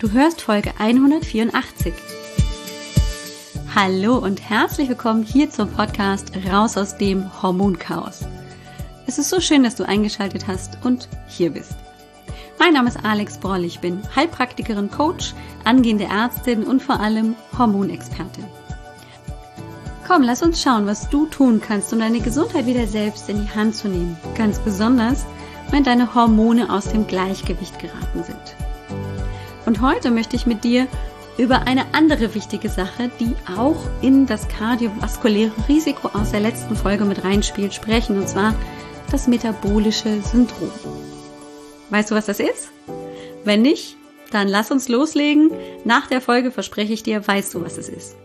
Du hörst Folge 184. Hallo und herzlich willkommen hier zum Podcast Raus aus dem Hormonchaos. Es ist so schön, dass du eingeschaltet hast und hier bist. Mein Name ist Alex Broll, ich bin Heilpraktikerin, Coach, angehende Ärztin und vor allem Hormonexpertin. Komm, lass uns schauen, was du tun kannst, um deine Gesundheit wieder selbst in die Hand zu nehmen. Ganz besonders, wenn deine Hormone aus dem Gleichgewicht geraten sind. Und heute möchte ich mit dir über eine andere wichtige Sache, die auch in das kardiovaskuläre Risiko aus der letzten Folge mit reinspielt, sprechen, und zwar das metabolische Syndrom. Weißt du, was das ist? Wenn nicht, dann lass uns loslegen. Nach der Folge verspreche ich dir, weißt du, was es ist.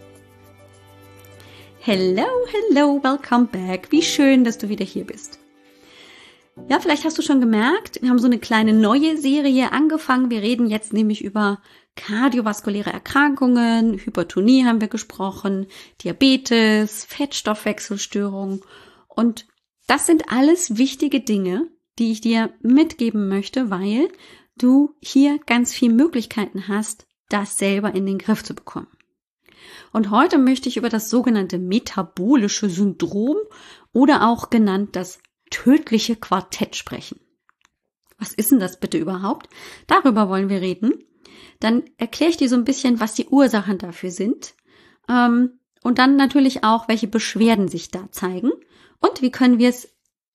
Hello, hello, welcome back. Wie schön, dass du wieder hier bist. Ja, vielleicht hast du schon gemerkt, wir haben so eine kleine neue Serie angefangen. Wir reden jetzt nämlich über kardiovaskuläre Erkrankungen, Hypertonie haben wir gesprochen, Diabetes, Fettstoffwechselstörung und das sind alles wichtige Dinge, die ich dir mitgeben möchte, weil du hier ganz viele Möglichkeiten hast, das selber in den Griff zu bekommen. Und heute möchte ich über das sogenannte metabolische Syndrom oder auch genannt das tödliche Quartett sprechen. Was ist denn das bitte überhaupt? Darüber wollen wir reden. Dann erkläre ich dir so ein bisschen, was die Ursachen dafür sind. Ähm, und dann natürlich auch, welche Beschwerden sich da zeigen und wie können wir es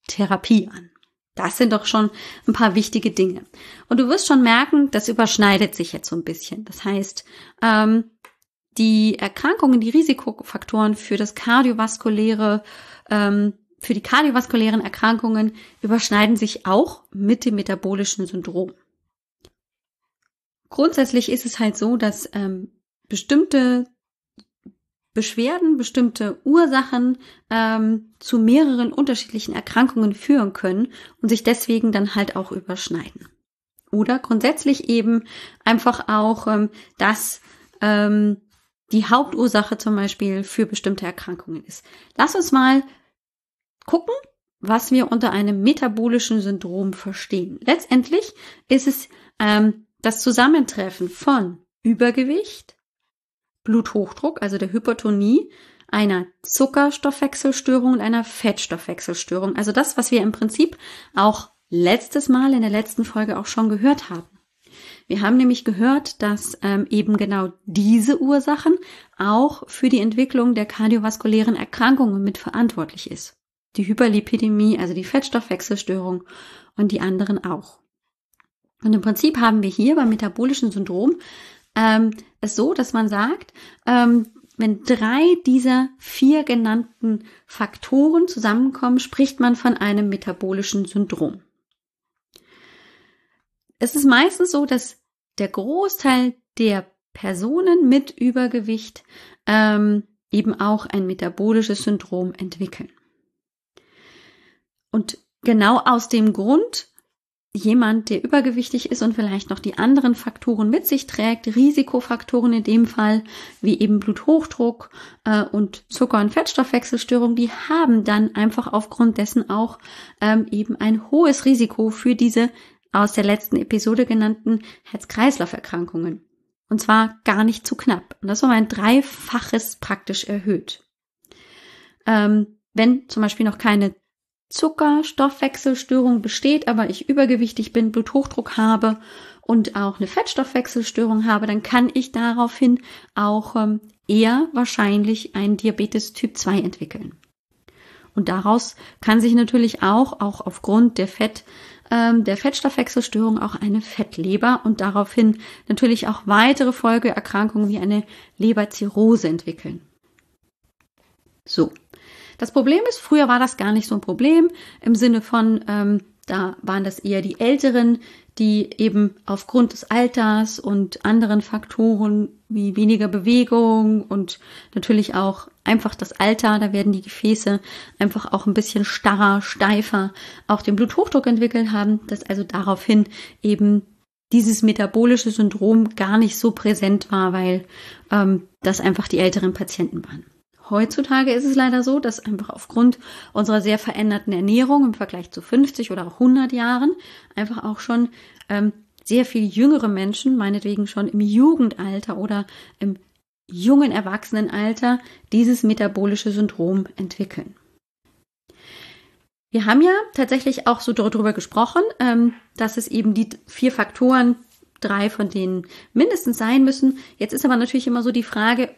therapieren. Das sind doch schon ein paar wichtige Dinge. Und du wirst schon merken, das überschneidet sich jetzt so ein bisschen. Das heißt, ähm, die Erkrankungen, die Risikofaktoren für das kardiovaskuläre, ähm, für die kardiovaskulären Erkrankungen überschneiden sich auch mit dem metabolischen Syndrom. Grundsätzlich ist es halt so, dass ähm, bestimmte Beschwerden, bestimmte Ursachen ähm, zu mehreren unterschiedlichen Erkrankungen führen können und sich deswegen dann halt auch überschneiden. Oder grundsätzlich eben einfach auch, ähm, dass ähm, die Hauptursache zum Beispiel für bestimmte Erkrankungen ist. Lass uns mal gucken, was wir unter einem metabolischen Syndrom verstehen. Letztendlich ist es ähm, das Zusammentreffen von Übergewicht, Bluthochdruck, also der Hypertonie, einer Zuckerstoffwechselstörung und einer Fettstoffwechselstörung. Also das, was wir im Prinzip auch letztes Mal in der letzten Folge auch schon gehört haben. Wir haben nämlich gehört, dass ähm, eben genau diese Ursachen auch für die Entwicklung der kardiovaskulären Erkrankungen mit verantwortlich ist. Die Hyperlipidemie, also die Fettstoffwechselstörung und die anderen auch. Und im Prinzip haben wir hier beim metabolischen Syndrom ähm, es so, dass man sagt, ähm, wenn drei dieser vier genannten Faktoren zusammenkommen, spricht man von einem metabolischen Syndrom. Es ist meistens so, dass der Großteil der Personen mit Übergewicht ähm, eben auch ein metabolisches Syndrom entwickeln. Und genau aus dem Grund, jemand, der übergewichtig ist und vielleicht noch die anderen Faktoren mit sich trägt, Risikofaktoren in dem Fall, wie eben Bluthochdruck äh, und Zucker- und Fettstoffwechselstörung, die haben dann einfach aufgrund dessen auch ähm, eben ein hohes Risiko für diese aus der letzten Episode genannten Herz-Kreislauf-Erkrankungen. Und zwar gar nicht zu knapp. Und das war ein dreifaches praktisch erhöht. Ähm, wenn zum Beispiel noch keine Zuckerstoffwechselstörung besteht, aber ich übergewichtig bin, Bluthochdruck habe und auch eine Fettstoffwechselstörung habe, dann kann ich daraufhin auch ähm, eher wahrscheinlich einen Diabetes Typ 2 entwickeln. Und daraus kann sich natürlich auch, auch aufgrund der Fett, ähm, der Fettstoffwechselstörung auch eine Fettleber und daraufhin natürlich auch weitere Folgeerkrankungen wie eine Leberzirrhose entwickeln. So. Das Problem ist, früher war das gar nicht so ein Problem im Sinne von, ähm, da waren das eher die Älteren, die eben aufgrund des Alters und anderen Faktoren wie weniger Bewegung und natürlich auch einfach das Alter, da werden die Gefäße einfach auch ein bisschen starrer, steifer, auch den Bluthochdruck entwickelt haben, dass also daraufhin eben dieses metabolische Syndrom gar nicht so präsent war, weil ähm, das einfach die älteren Patienten waren. Heutzutage ist es leider so, dass einfach aufgrund unserer sehr veränderten Ernährung im Vergleich zu 50 oder auch 100 Jahren einfach auch schon ähm, sehr viel jüngere Menschen, meinetwegen schon im Jugendalter oder im jungen Erwachsenenalter, dieses metabolische Syndrom entwickeln. Wir haben ja tatsächlich auch so darüber gesprochen, ähm, dass es eben die vier Faktoren, drei von denen mindestens sein müssen. Jetzt ist aber natürlich immer so die Frage,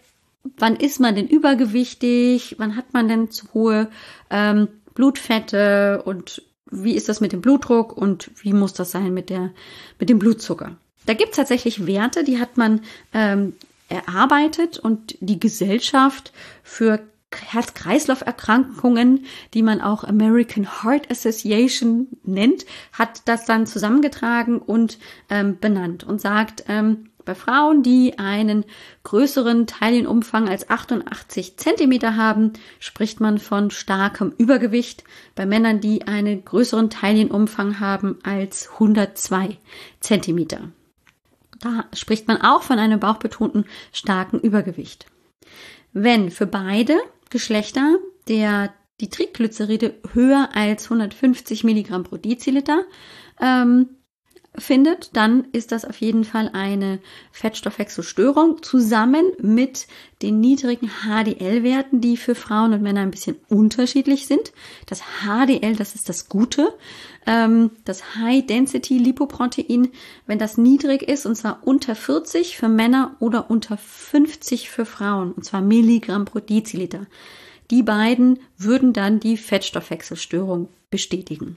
wann ist man denn übergewichtig? Wann hat man denn zu hohe ähm, Blutfette? Und wie ist das mit dem Blutdruck? Und wie muss das sein mit der, mit dem Blutzucker? Da gibt es tatsächlich Werte, die hat man ähm, erarbeitet und die Gesellschaft für Herz-Kreislauf-Erkrankungen, die man auch American Heart Association nennt, hat das dann zusammengetragen und ähm, benannt und sagt, ähm, bei Frauen, die einen größeren Teilienumfang als 88 Zentimeter haben, spricht man von starkem Übergewicht. Bei Männern, die einen größeren Teilienumfang haben als 102 Zentimeter. Da spricht man auch von einem bauchbetonten starken Übergewicht. Wenn für beide Geschlechter der die Triglyceride höher als 150 Milligramm pro Deziliter ähm, findet, dann ist das auf jeden Fall eine Fettstoffwechselstörung zusammen mit den niedrigen HDL-Werten, die für Frauen und Männer ein bisschen unterschiedlich sind. Das HDL, das ist das Gute, ähm, das High Density Lipoprotein, wenn das niedrig ist, und zwar unter 40 für Männer oder unter 50 für Frauen, und zwar Milligramm pro Deziliter. Die beiden würden dann die Fettstoffwechselstörung bestätigen.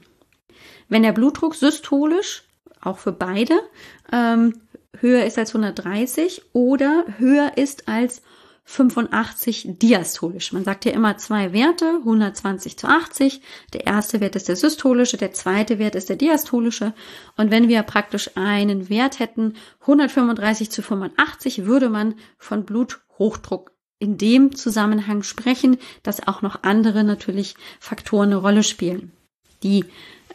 Wenn der Blutdruck systolisch auch für beide, ähm, höher ist als 130 oder höher ist als 85 diastolisch. Man sagt ja immer zwei Werte, 120 zu 80. Der erste Wert ist der systolische, der zweite Wert ist der diastolische. Und wenn wir praktisch einen Wert hätten, 135 zu 85, würde man von Bluthochdruck in dem Zusammenhang sprechen, dass auch noch andere natürlich Faktoren eine Rolle spielen. Die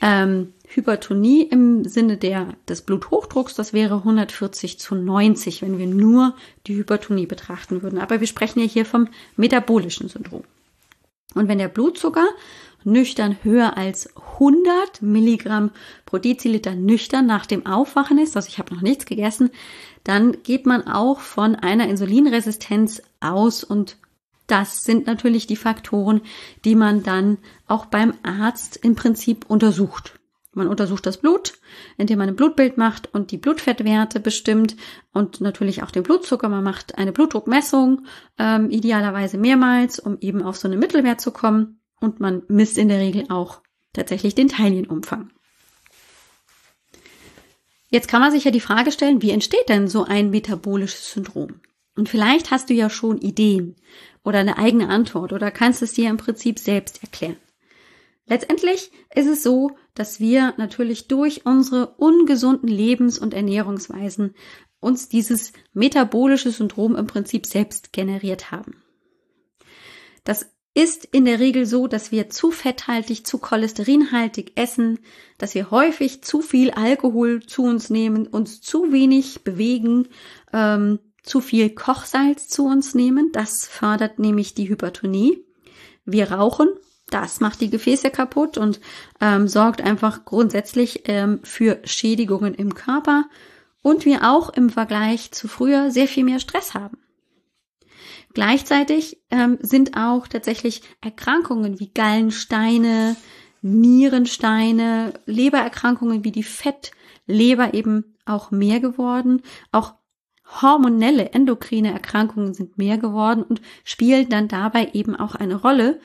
ähm, Hypertonie im Sinne der, des Bluthochdrucks, das wäre 140 zu 90, wenn wir nur die Hypertonie betrachten würden. Aber wir sprechen ja hier vom metabolischen Syndrom. Und wenn der Blutzucker nüchtern höher als 100 Milligramm pro Deziliter nüchtern nach dem Aufwachen ist, also ich habe noch nichts gegessen, dann geht man auch von einer Insulinresistenz aus und das sind natürlich die Faktoren, die man dann auch beim Arzt im Prinzip untersucht. Man untersucht das Blut, indem man ein Blutbild macht und die Blutfettwerte bestimmt und natürlich auch den Blutzucker. Man macht eine Blutdruckmessung, ähm, idealerweise mehrmals, um eben auf so einen Mittelwert zu kommen. Und man misst in der Regel auch tatsächlich den Teilienumfang. Jetzt kann man sich ja die Frage stellen, wie entsteht denn so ein metabolisches Syndrom? Und vielleicht hast du ja schon Ideen oder eine eigene Antwort oder kannst es dir im Prinzip selbst erklären. Letztendlich ist es so, dass wir natürlich durch unsere ungesunden Lebens- und Ernährungsweisen uns dieses metabolische Syndrom im Prinzip selbst generiert haben. Das ist in der Regel so, dass wir zu fetthaltig, zu cholesterinhaltig essen, dass wir häufig zu viel Alkohol zu uns nehmen, uns zu wenig bewegen, ähm, zu viel Kochsalz zu uns nehmen. Das fördert nämlich die Hypertonie. Wir rauchen das macht die Gefäße kaputt und ähm, sorgt einfach grundsätzlich ähm, für Schädigungen im Körper und wir auch im Vergleich zu früher sehr viel mehr Stress haben. Gleichzeitig ähm, sind auch tatsächlich Erkrankungen wie Gallensteine, Nierensteine, Lebererkrankungen wie die Fettleber eben auch mehr geworden. Auch hormonelle, endokrine Erkrankungen sind mehr geworden und spielen dann dabei eben auch eine Rolle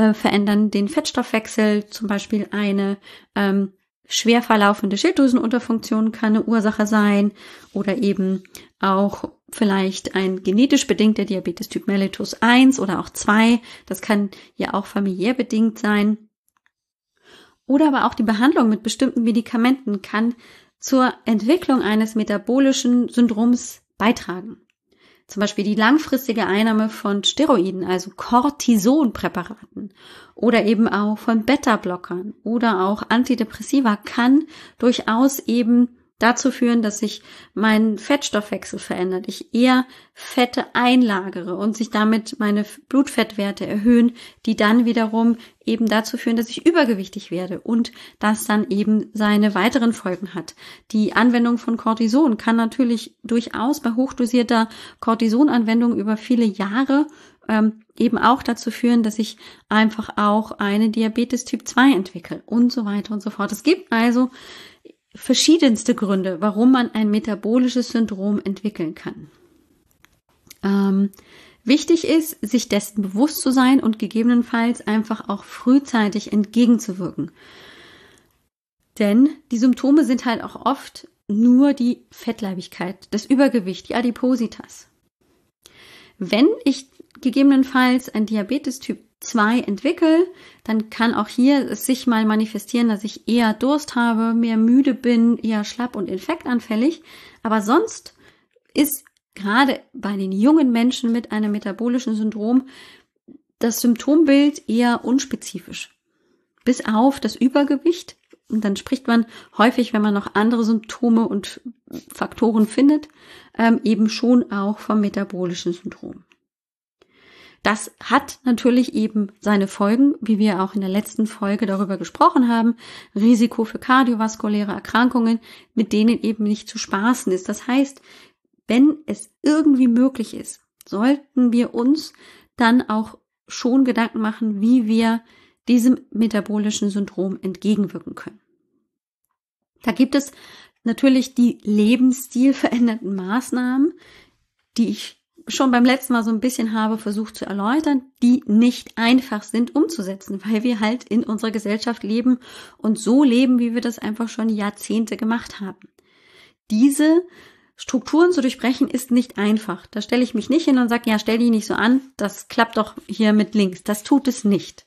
äh, verändern den Fettstoffwechsel, zum Beispiel eine ähm, schwer verlaufende Schilddrüsenunterfunktion kann eine Ursache sein oder eben auch vielleicht ein genetisch bedingter Diabetes Typ Mellitus 1 oder auch 2. Das kann ja auch familiär bedingt sein. Oder aber auch die Behandlung mit bestimmten Medikamenten kann zur Entwicklung eines metabolischen Syndroms beitragen. Zum Beispiel die langfristige Einnahme von Steroiden, also Cortisonpräparaten oder eben auch von Beta-Blockern oder auch Antidepressiva kann durchaus eben dazu führen, dass sich mein Fettstoffwechsel verändert, ich eher Fette einlagere und sich damit meine Blutfettwerte erhöhen, die dann wiederum eben dazu führen, dass ich übergewichtig werde und das dann eben seine weiteren Folgen hat. Die Anwendung von Cortison kann natürlich durchaus bei hochdosierter Cortisonanwendung über viele Jahre ähm, eben auch dazu führen, dass ich einfach auch eine Diabetes Typ 2 entwickle und so weiter und so fort. Es gibt also verschiedenste Gründe, warum man ein metabolisches Syndrom entwickeln kann. Ähm, wichtig ist, sich dessen bewusst zu sein und gegebenenfalls einfach auch frühzeitig entgegenzuwirken. Denn die Symptome sind halt auch oft nur die Fettleibigkeit, das Übergewicht, die Adipositas. Wenn ich gegebenenfalls ein Diabetes Typ 2 entwickle, dann kann auch hier es sich mal manifestieren, dass ich eher Durst habe, mehr müde bin, eher schlapp und infektanfällig. Aber sonst ist gerade bei den jungen Menschen mit einem metabolischen Syndrom das Symptombild eher unspezifisch. Bis auf das Übergewicht. Und dann spricht man häufig, wenn man noch andere Symptome und Faktoren findet, ähm, eben schon auch vom metabolischen Syndrom. Das hat natürlich eben seine Folgen, wie wir auch in der letzten Folge darüber gesprochen haben. Risiko für kardiovaskuläre Erkrankungen, mit denen eben nicht zu spaßen ist. Das heißt, wenn es irgendwie möglich ist, sollten wir uns dann auch schon Gedanken machen, wie wir diesem metabolischen Syndrom entgegenwirken können. Da gibt es natürlich die lebensstilverändernden Maßnahmen, die ich schon beim letzten Mal so ein bisschen habe versucht zu erläutern, die nicht einfach sind umzusetzen, weil wir halt in unserer Gesellschaft leben und so leben, wie wir das einfach schon Jahrzehnte gemacht haben. Diese Strukturen zu durchbrechen ist nicht einfach. Da stelle ich mich nicht hin und sage, ja, stell dich nicht so an, das klappt doch hier mit links. Das tut es nicht.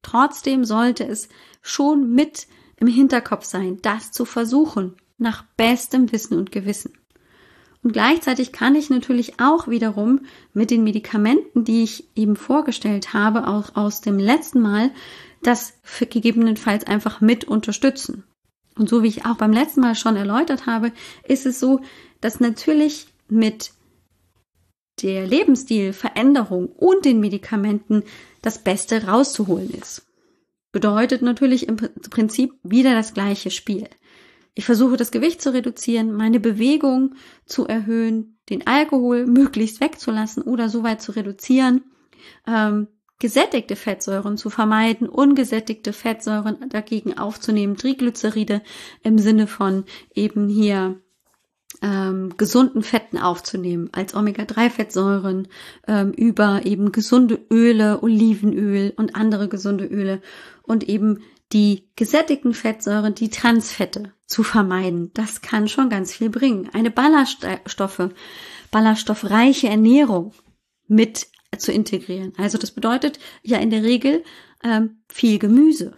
Trotzdem sollte es schon mit im Hinterkopf sein, das zu versuchen, nach bestem Wissen und Gewissen. Und gleichzeitig kann ich natürlich auch wiederum mit den Medikamenten, die ich eben vorgestellt habe, auch aus dem letzten Mal, das gegebenenfalls einfach mit unterstützen. Und so wie ich auch beim letzten Mal schon erläutert habe, ist es so, dass natürlich mit der Lebensstilveränderung und den Medikamenten das Beste rauszuholen ist. Bedeutet natürlich im Prinzip wieder das gleiche Spiel. Ich versuche das Gewicht zu reduzieren, meine Bewegung zu erhöhen, den Alkohol möglichst wegzulassen oder so weit zu reduzieren, ähm, gesättigte Fettsäuren zu vermeiden, ungesättigte Fettsäuren dagegen aufzunehmen, Triglyceride im Sinne von eben hier ähm, gesunden Fetten aufzunehmen, als Omega-3-Fettsäuren ähm, über eben gesunde Öle, Olivenöl und andere gesunde Öle und eben die gesättigten Fettsäuren, die Transfette zu vermeiden. Das kann schon ganz viel bringen. Eine Ballaststoffe, ballaststoffreiche Ernährung mit zu integrieren. Also das bedeutet ja in der Regel ähm, viel Gemüse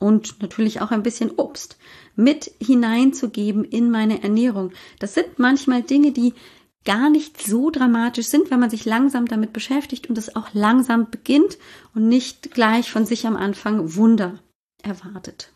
und natürlich auch ein bisschen Obst mit hineinzugeben in meine Ernährung. Das sind manchmal Dinge, die gar nicht so dramatisch sind, wenn man sich langsam damit beschäftigt und es auch langsam beginnt und nicht gleich von sich am Anfang Wunder erwartet.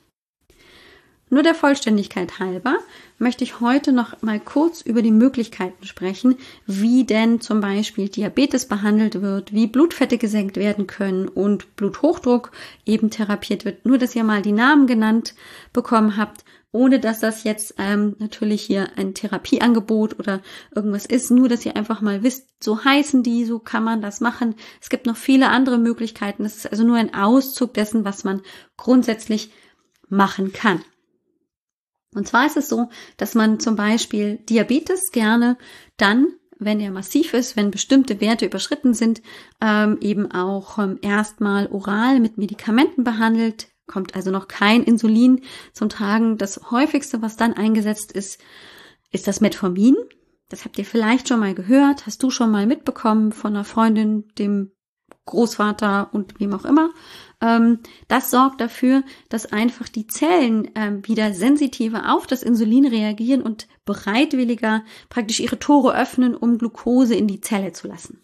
Nur der Vollständigkeit halber möchte ich heute noch mal kurz über die Möglichkeiten sprechen, wie denn zum Beispiel Diabetes behandelt wird, wie Blutfette gesenkt werden können und Bluthochdruck eben therapiert wird. Nur, dass ihr mal die Namen genannt bekommen habt, ohne dass das jetzt ähm, natürlich hier ein Therapieangebot oder irgendwas ist. Nur, dass ihr einfach mal wisst, so heißen die, so kann man das machen. Es gibt noch viele andere Möglichkeiten. Das ist also nur ein Auszug dessen, was man grundsätzlich machen kann. Und zwar ist es so, dass man zum Beispiel Diabetes gerne dann, wenn er massiv ist, wenn bestimmte Werte überschritten sind, ähm, eben auch ähm, erstmal oral mit Medikamenten behandelt, kommt also noch kein Insulin zum Tragen. Das häufigste, was dann eingesetzt ist, ist das Metformin. Das habt ihr vielleicht schon mal gehört, hast du schon mal mitbekommen von einer Freundin, dem Großvater und wem auch immer. Ähm, das sorgt dafür, dass einfach die Zellen ähm, wieder sensitiver auf das Insulin reagieren und bereitwilliger praktisch ihre Tore öffnen, um Glucose in die Zelle zu lassen.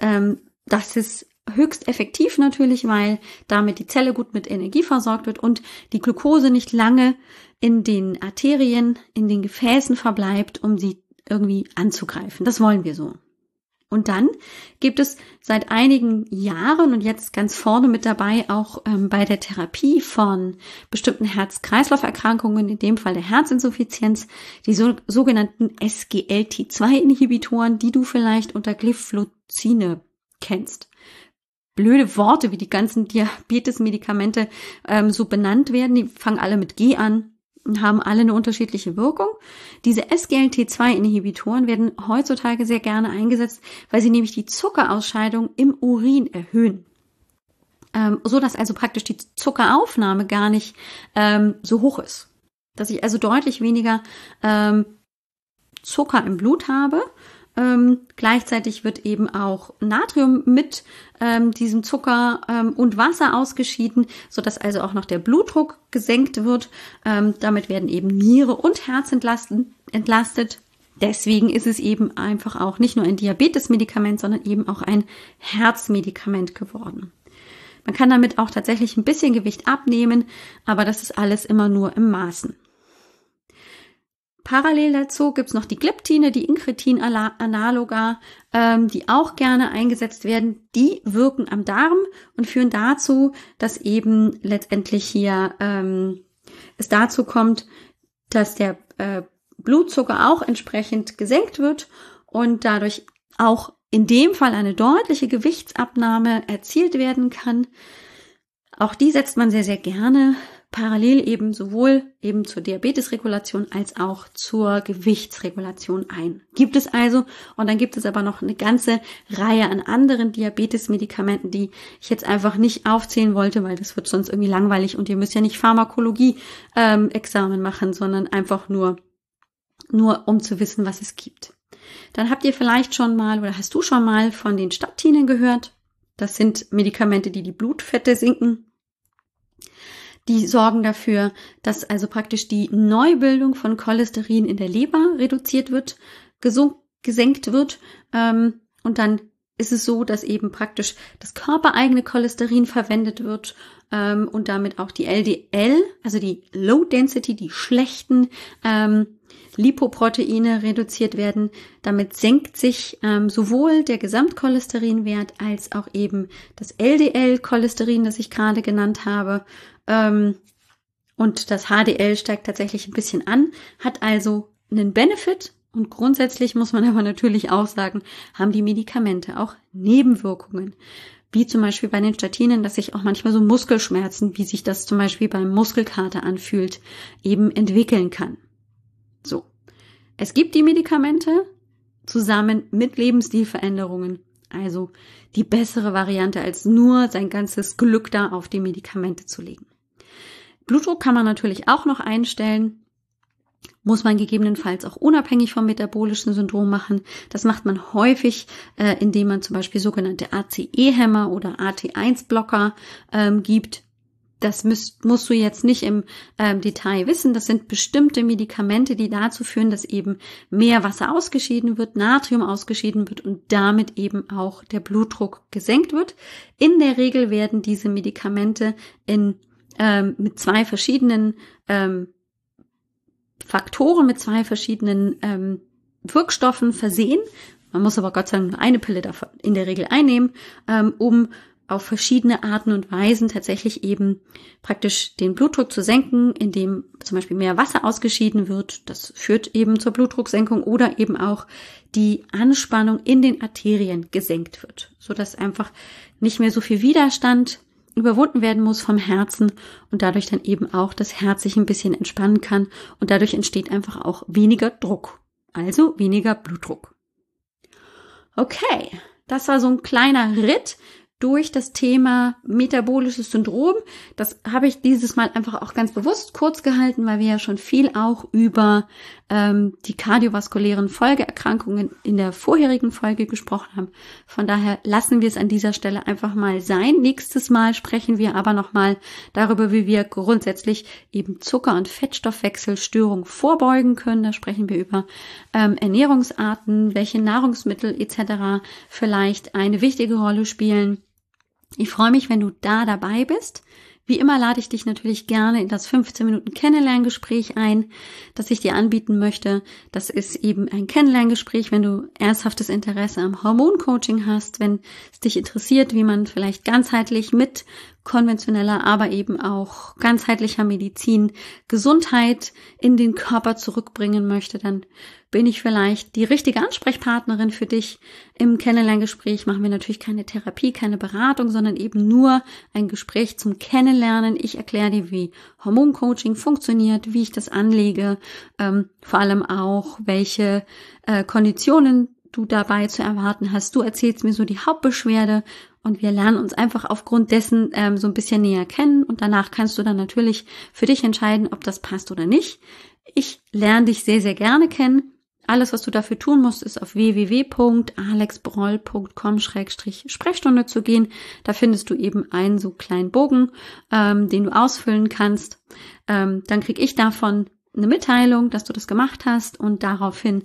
Ähm, das ist höchst effektiv natürlich, weil damit die Zelle gut mit Energie versorgt wird und die Glucose nicht lange in den Arterien, in den Gefäßen verbleibt, um sie irgendwie anzugreifen. Das wollen wir so. Und dann gibt es seit einigen Jahren und jetzt ganz vorne mit dabei auch ähm, bei der Therapie von bestimmten Herz-Kreislauf-Erkrankungen, in dem Fall der Herzinsuffizienz, die so, sogenannten SGLT2-Inhibitoren, die du vielleicht unter Glyphlozine kennst. Blöde Worte, wie die ganzen Diabetes-Medikamente ähm, so benannt werden, die fangen alle mit G an haben alle eine unterschiedliche Wirkung. Diese SGLT2-Inhibitoren werden heutzutage sehr gerne eingesetzt, weil sie nämlich die Zuckerausscheidung im Urin erhöhen. Ähm, so dass also praktisch die Zuckeraufnahme gar nicht ähm, so hoch ist. Dass ich also deutlich weniger ähm, Zucker im Blut habe ähm, gleichzeitig wird eben auch Natrium mit ähm, diesem Zucker ähm, und Wasser ausgeschieden, so dass also auch noch der Blutdruck gesenkt wird. Ähm, damit werden eben Niere und Herz entlastet. Deswegen ist es eben einfach auch nicht nur ein Diabetesmedikament, sondern eben auch ein Herzmedikament geworden. Man kann damit auch tatsächlich ein bisschen Gewicht abnehmen, aber das ist alles immer nur im Maßen. Parallel dazu gibt's noch die Gliptine, die Inkretin-Analoga, ähm, die auch gerne eingesetzt werden. Die wirken am Darm und führen dazu, dass eben letztendlich hier ähm, es dazu kommt, dass der äh, Blutzucker auch entsprechend gesenkt wird und dadurch auch in dem Fall eine deutliche Gewichtsabnahme erzielt werden kann. Auch die setzt man sehr, sehr gerne parallel eben sowohl eben zur Diabetesregulation als auch zur Gewichtsregulation ein. Gibt es also, und dann gibt es aber noch eine ganze Reihe an anderen Diabetesmedikamenten, die ich jetzt einfach nicht aufzählen wollte, weil das wird sonst irgendwie langweilig und ihr müsst ja nicht Pharmakologie-Examen ähm, machen, sondern einfach nur, nur um zu wissen, was es gibt. Dann habt ihr vielleicht schon mal oder hast du schon mal von den Statinen gehört? Das sind Medikamente, die die Blutfette sinken die sorgen dafür, dass also praktisch die Neubildung von Cholesterin in der Leber reduziert wird, gesenkt wird. Ähm, und dann ist es so, dass eben praktisch das körpereigene Cholesterin verwendet wird ähm, und damit auch die LDL, also die Low Density, die schlechten ähm, Lipoproteine reduziert werden. Damit senkt sich ähm, sowohl der Gesamtcholesterinwert als auch eben das LDL-Cholesterin, das ich gerade genannt habe. Ähm, und das HDL steigt tatsächlich ein bisschen an, hat also einen Benefit. Und grundsätzlich muss man aber natürlich auch sagen, haben die Medikamente auch Nebenwirkungen. Wie zum Beispiel bei den Statinen, dass sich auch manchmal so Muskelschmerzen, wie sich das zum Beispiel beim Muskelkater anfühlt, eben entwickeln kann. So. Es gibt die Medikamente zusammen mit Lebensstilveränderungen. Also die bessere Variante, als nur sein ganzes Glück da auf die Medikamente zu legen. Blutdruck kann man natürlich auch noch einstellen. Muss man gegebenenfalls auch unabhängig vom metabolischen Syndrom machen. Das macht man häufig, äh, indem man zum Beispiel sogenannte ACE-Hämmer oder AT1-Blocker ähm, gibt. Das müsst, musst du jetzt nicht im ähm, Detail wissen. Das sind bestimmte Medikamente, die dazu führen, dass eben mehr Wasser ausgeschieden wird, Natrium ausgeschieden wird und damit eben auch der Blutdruck gesenkt wird. In der Regel werden diese Medikamente in ähm, mit zwei verschiedenen ähm, Faktoren, mit zwei verschiedenen ähm, Wirkstoffen versehen. Man muss aber Gott sei Dank nur eine Pille davon in der Regel einnehmen, ähm, um auf verschiedene Arten und Weisen tatsächlich eben praktisch den Blutdruck zu senken, indem zum Beispiel mehr Wasser ausgeschieden wird. Das führt eben zur Blutdrucksenkung oder eben auch die Anspannung in den Arterien gesenkt wird, so dass einfach nicht mehr so viel Widerstand überwunden werden muss vom Herzen und dadurch dann eben auch das Herz sich ein bisschen entspannen kann und dadurch entsteht einfach auch weniger Druck, also weniger Blutdruck. Okay, das war so ein kleiner Ritt durch das Thema metabolisches Syndrom. Das habe ich dieses Mal einfach auch ganz bewusst kurz gehalten, weil wir ja schon viel auch über ähm, die kardiovaskulären Folgeerkrankungen in der vorherigen Folge gesprochen haben. Von daher lassen wir es an dieser Stelle einfach mal sein. Nächstes Mal sprechen wir aber nochmal darüber, wie wir grundsätzlich eben Zucker- und Fettstoffwechselstörungen vorbeugen können. Da sprechen wir über ähm, Ernährungsarten, welche Nahrungsmittel etc. vielleicht eine wichtige Rolle spielen ich freue mich, wenn du da dabei bist. Wie immer lade ich dich natürlich gerne in das 15 Minuten Kennenlerngespräch ein, das ich dir anbieten möchte. Das ist eben ein Kennenlerngespräch, wenn du ernsthaftes Interesse am Hormoncoaching hast, wenn es dich interessiert, wie man vielleicht ganzheitlich mit konventioneller, aber eben auch ganzheitlicher Medizin Gesundheit in den Körper zurückbringen möchte, dann bin ich vielleicht die richtige Ansprechpartnerin für dich. Im Kennenlerngespräch machen wir natürlich keine Therapie, keine Beratung, sondern eben nur ein Gespräch zum Kennenlernen. Ich erkläre dir, wie Hormoncoaching funktioniert, wie ich das anlege, ähm, vor allem auch, welche äh, Konditionen du dabei zu erwarten hast. Du erzählst mir so die Hauptbeschwerde und wir lernen uns einfach aufgrund dessen ähm, so ein bisschen näher kennen und danach kannst du dann natürlich für dich entscheiden, ob das passt oder nicht. Ich lerne dich sehr, sehr gerne kennen. Alles, was du dafür tun musst, ist auf www.alexbroll.com-sprechstunde zu gehen. Da findest du eben einen so kleinen Bogen, ähm, den du ausfüllen kannst. Ähm, dann krieg ich davon eine Mitteilung, dass du das gemacht hast und daraufhin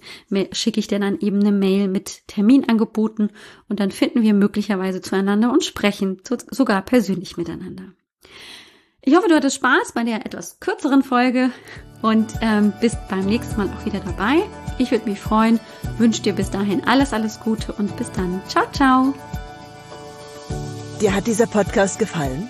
schicke ich dir dann eben eine Mail mit Terminangeboten und dann finden wir möglicherweise zueinander und sprechen sogar persönlich miteinander. Ich hoffe, du hattest Spaß bei der etwas kürzeren Folge und ähm, bist beim nächsten Mal auch wieder dabei. Ich würde mich freuen, wünsche dir bis dahin alles, alles Gute und bis dann. Ciao, ciao. Dir hat dieser Podcast gefallen?